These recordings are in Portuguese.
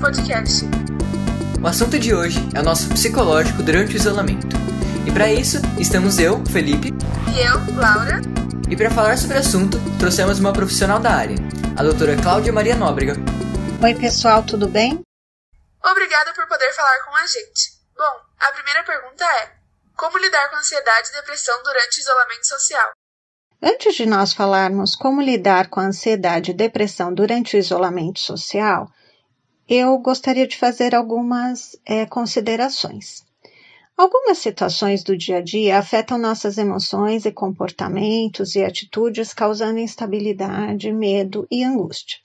podcast. O assunto de hoje é o nosso psicológico durante o isolamento. E para isso, estamos eu, Felipe, E eu, Laura, e para falar sobre o assunto, trouxemos uma profissional da área, a doutora Cláudia Maria Nóbrega. Oi, pessoal, tudo bem? obrigada por poder falar com a gente. Bom, a primeira pergunta é: como lidar com ansiedade e depressão durante o isolamento social? Antes de nós falarmos como lidar com a ansiedade e depressão durante o isolamento social, eu gostaria de fazer algumas eh, considerações. Algumas situações do dia a dia afetam nossas emoções e comportamentos e atitudes, causando instabilidade, medo e angústia.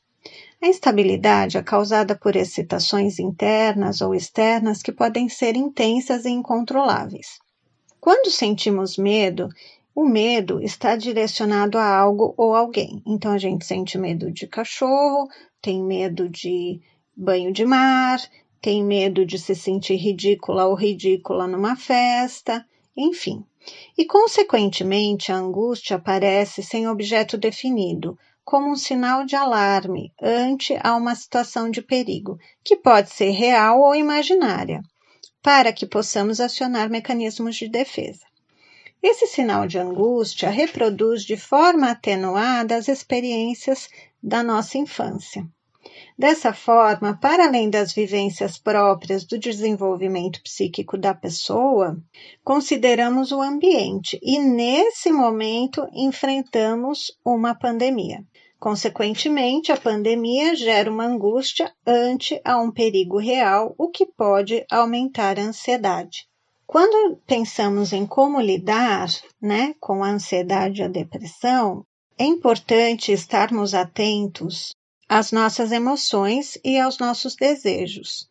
A instabilidade é causada por excitações internas ou externas que podem ser intensas e incontroláveis. Quando sentimos medo, o medo está direcionado a algo ou alguém. Então a gente sente medo de cachorro, tem medo de banho de mar, tem medo de se sentir ridícula ou ridícula numa festa, enfim. E, consequentemente, a angústia aparece sem objeto definido, como um sinal de alarme ante a uma situação de perigo, que pode ser real ou imaginária, para que possamos acionar mecanismos de defesa. Esse sinal de angústia reproduz de forma atenuada as experiências da nossa infância. Dessa forma, para além das vivências próprias do desenvolvimento psíquico da pessoa, consideramos o ambiente e, nesse momento, enfrentamos uma pandemia. Consequentemente, a pandemia gera uma angústia ante a um perigo real, o que pode aumentar a ansiedade. Quando pensamos em como lidar né, com a ansiedade e a depressão, é importante estarmos atentos às nossas emoções e aos nossos desejos,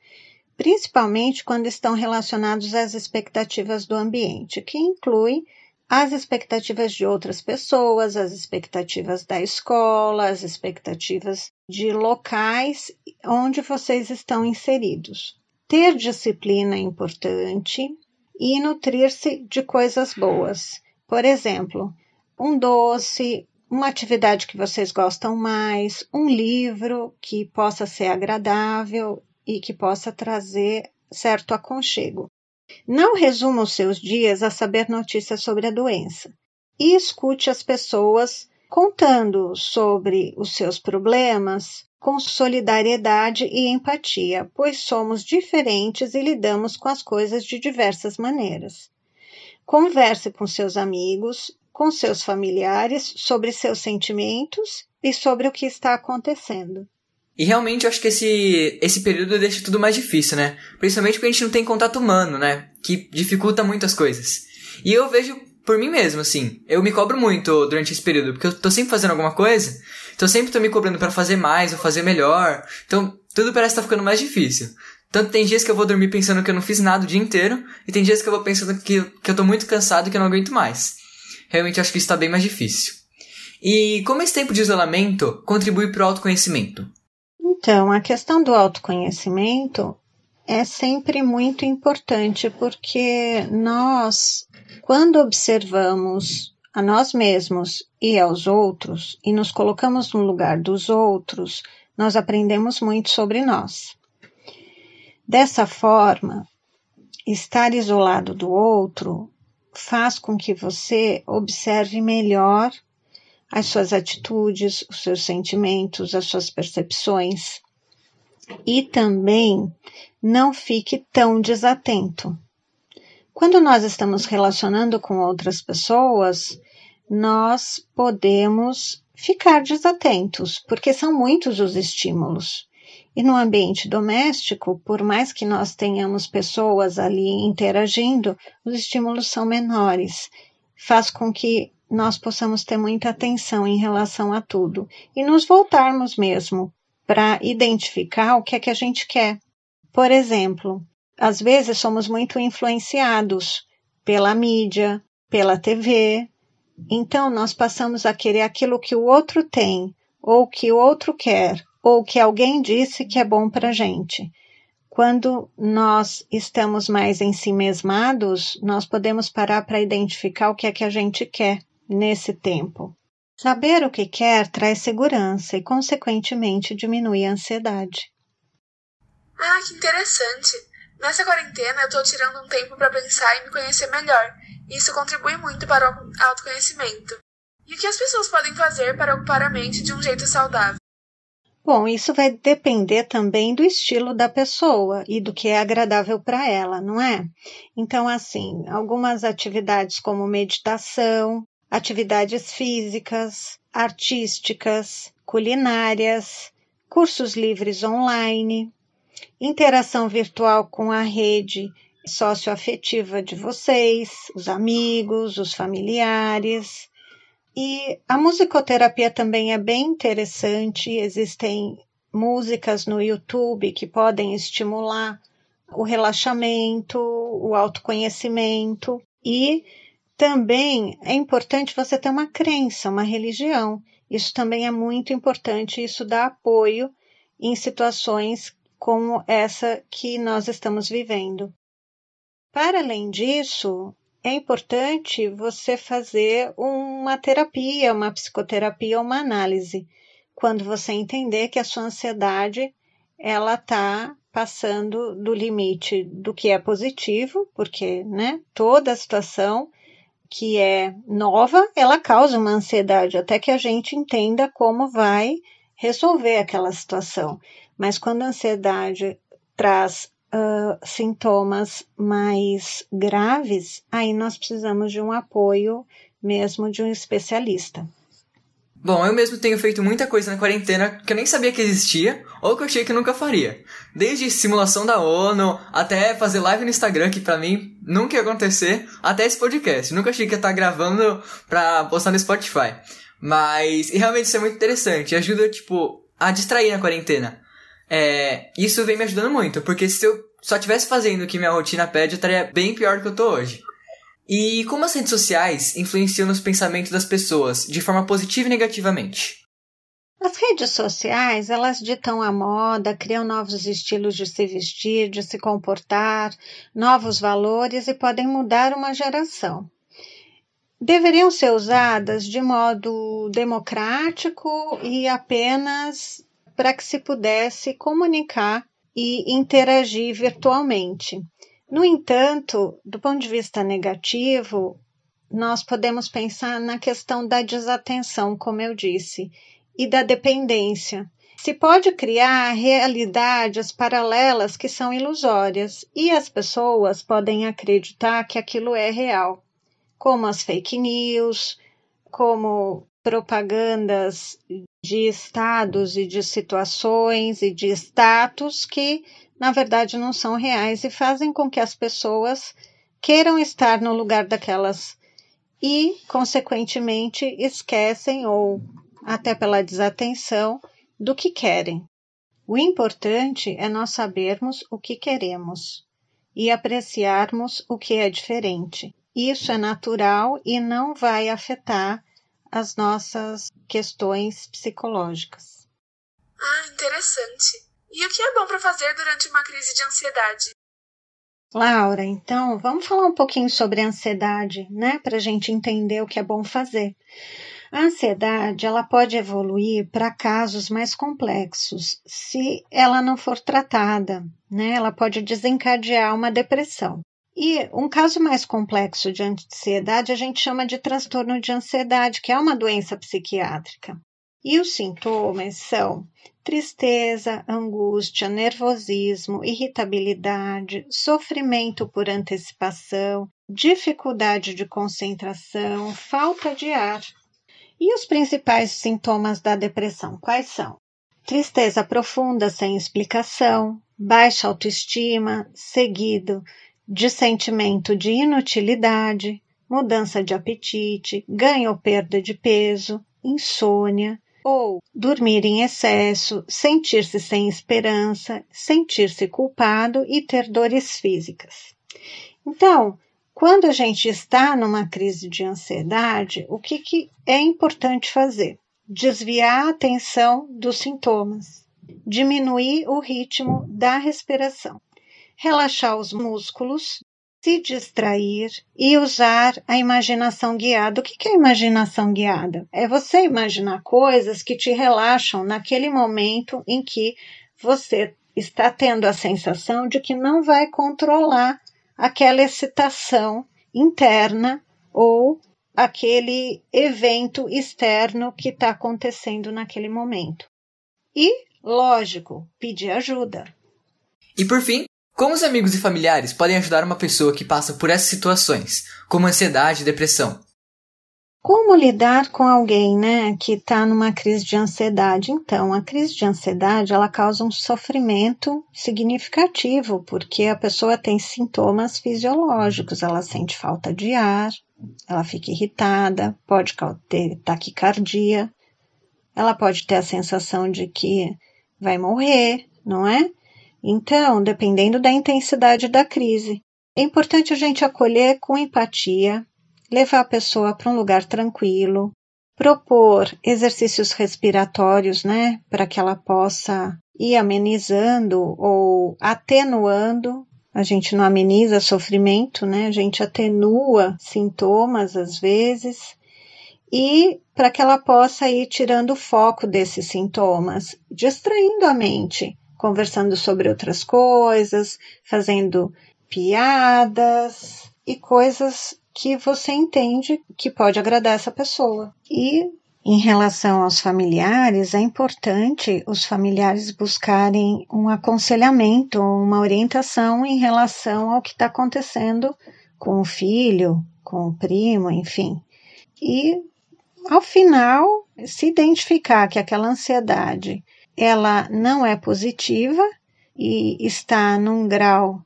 principalmente quando estão relacionados às expectativas do ambiente, que inclui as expectativas de outras pessoas, as expectativas da escola, as expectativas de locais onde vocês estão inseridos. Ter disciplina é importante e nutrir-se de coisas boas. Por exemplo, um doce, uma atividade que vocês gostam mais, um livro que possa ser agradável e que possa trazer certo aconchego. Não resuma os seus dias a saber notícias sobre a doença e escute as pessoas contando sobre os seus problemas com solidariedade e empatia, pois somos diferentes e lidamos com as coisas de diversas maneiras. Converse com seus amigos, com seus familiares sobre seus sentimentos e sobre o que está acontecendo. E realmente eu acho que esse, esse período deixa tudo mais difícil, né? Principalmente porque a gente não tem contato humano, né? Que dificulta muitas coisas. E eu vejo por mim mesmo, assim. Eu me cobro muito durante esse período, porque eu tô sempre fazendo alguma coisa, então sempre tô me cobrando para fazer mais ou fazer melhor. Então tudo parece estar tá ficando mais difícil. Tanto tem dias que eu vou dormir pensando que eu não fiz nada o dia inteiro, e tem dias que eu vou pensando que, que eu tô muito cansado e que eu não aguento mais. Realmente acho que isso tá bem mais difícil. E como esse tempo de isolamento contribui para o autoconhecimento? Então, a questão do autoconhecimento é sempre muito importante porque nós, quando observamos a nós mesmos e aos outros e nos colocamos no lugar dos outros, nós aprendemos muito sobre nós. Dessa forma, estar isolado do outro faz com que você observe melhor as suas atitudes, os seus sentimentos, as suas percepções e também não fique tão desatento. Quando nós estamos relacionando com outras pessoas, nós podemos ficar desatentos, porque são muitos os estímulos. E no ambiente doméstico, por mais que nós tenhamos pessoas ali interagindo, os estímulos são menores. Faz com que nós possamos ter muita atenção em relação a tudo e nos voltarmos mesmo para identificar o que é que a gente quer. Por exemplo, às vezes somos muito influenciados pela mídia, pela TV, então nós passamos a querer aquilo que o outro tem, ou que o outro quer, ou que alguém disse que é bom para gente. Quando nós estamos mais em si mesmados, nós podemos parar para identificar o que é que a gente quer nesse tempo. Saber o que quer traz segurança e, consequentemente, diminui a ansiedade. Ah, que interessante. Nessa quarentena eu tô tirando um tempo para pensar e me conhecer melhor. Isso contribui muito para o autoconhecimento. E o que as pessoas podem fazer para ocupar a mente de um jeito saudável? Bom, isso vai depender também do estilo da pessoa e do que é agradável para ela, não é? Então, assim, algumas atividades como meditação, atividades físicas, artísticas, culinárias, cursos livres online, interação virtual com a rede socioafetiva de vocês, os amigos, os familiares, e a musicoterapia também é bem interessante, existem músicas no YouTube que podem estimular o relaxamento, o autoconhecimento e também é importante você ter uma crença, uma religião. Isso também é muito importante, isso dá apoio em situações como essa que nós estamos vivendo. Para além disso, é importante você fazer uma terapia, uma psicoterapia, uma análise, quando você entender que a sua ansiedade ela está passando do limite do que é positivo, porque né, toda situação que é nova, ela causa uma ansiedade, até que a gente entenda como vai resolver aquela situação. Mas quando a ansiedade traz uh, sintomas mais graves, aí nós precisamos de um apoio mesmo de um especialista. Bom, eu mesmo tenho feito muita coisa na quarentena que eu nem sabia que existia ou que eu achei que nunca faria. Desde simulação da ONU, até fazer live no Instagram, que pra mim nunca ia acontecer, até esse podcast. Nunca achei que ia estar gravando pra postar no Spotify. Mas realmente isso é muito interessante. Ajuda, tipo, a distrair na quarentena. É, isso vem me ajudando muito, porque se eu só tivesse fazendo o que minha rotina pede, eu estaria bem pior do que eu tô hoje. E como as redes sociais influenciam nos pensamentos das pessoas, de forma positiva e negativamente? As redes sociais, elas ditam a moda, criam novos estilos de se vestir, de se comportar, novos valores e podem mudar uma geração. Deveriam ser usadas de modo democrático e apenas para que se pudesse comunicar e interagir virtualmente. No entanto, do ponto de vista negativo, nós podemos pensar na questão da desatenção, como eu disse, e da dependência. Se pode criar realidades paralelas que são ilusórias e as pessoas podem acreditar que aquilo é real, como as fake news, como propagandas de estados e de situações e de status que, na verdade, não são reais e fazem com que as pessoas queiram estar no lugar daquelas e, consequentemente, esquecem ou, até pela desatenção, do que querem. O importante é nós sabermos o que queremos e apreciarmos o que é diferente. Isso é natural e não vai afetar as nossas questões psicológicas. Ah, interessante. E o que é bom para fazer durante uma crise de ansiedade? Laura, então vamos falar um pouquinho sobre a ansiedade, né, para a gente entender o que é bom fazer. A ansiedade ela pode evoluir para casos mais complexos se ela não for tratada, né? Ela pode desencadear uma depressão. E um caso mais complexo de ansiedade a gente chama de transtorno de ansiedade, que é uma doença psiquiátrica. E os sintomas são tristeza, angústia, nervosismo, irritabilidade, sofrimento por antecipação, dificuldade de concentração, falta de ar. E os principais sintomas da depressão quais são? Tristeza profunda sem explicação, baixa autoestima, seguido de sentimento de inutilidade, mudança de apetite, ganho ou perda de peso, insônia, ou dormir em excesso, sentir-se sem esperança, sentir-se culpado e ter dores físicas. Então, quando a gente está numa crise de ansiedade, o que, que é importante fazer? Desviar a atenção dos sintomas, diminuir o ritmo da respiração relaxar os músculos, se distrair e usar a imaginação guiada. O que é imaginação guiada? É você imaginar coisas que te relaxam naquele momento em que você está tendo a sensação de que não vai controlar aquela excitação interna ou aquele evento externo que está acontecendo naquele momento. E, lógico, pedir ajuda. E por fim, como os amigos e familiares podem ajudar uma pessoa que passa por essas situações, como ansiedade e depressão? Como lidar com alguém, né, que está numa crise de ansiedade? Então, a crise de ansiedade ela causa um sofrimento significativo, porque a pessoa tem sintomas fisiológicos, ela sente falta de ar, ela fica irritada, pode ter taquicardia, ela pode ter a sensação de que vai morrer, não é? Então, dependendo da intensidade da crise, é importante a gente acolher com empatia, levar a pessoa para um lugar tranquilo, propor exercícios respiratórios, né, para que ela possa ir amenizando ou atenuando. A gente não ameniza sofrimento, né? A gente atenua sintomas às vezes e para que ela possa ir tirando o foco desses sintomas, distraindo a mente, conversando sobre outras coisas, fazendo piadas e coisas que você entende que pode agradar essa pessoa. E em relação aos familiares, é importante os familiares buscarem um aconselhamento, uma orientação em relação ao que está acontecendo com o filho, com o primo, enfim. E ao final, se identificar que aquela ansiedade ela não é positiva e está num grau,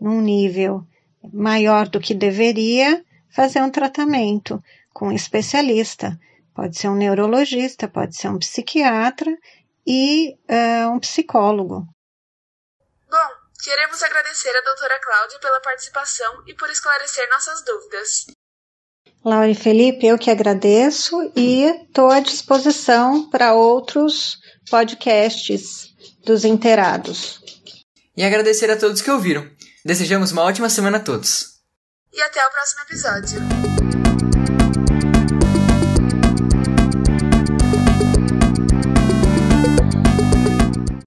num nível maior do que deveria, fazer um tratamento com um especialista. Pode ser um neurologista, pode ser um psiquiatra e uh, um psicólogo. Bom, queremos agradecer a doutora Cláudia pela participação e por esclarecer nossas dúvidas. Laura e Felipe, eu que agradeço e estou à disposição para outros podcasts dos inteirados. E agradecer a todos que ouviram. Desejamos uma ótima semana a todos e até o próximo episódio.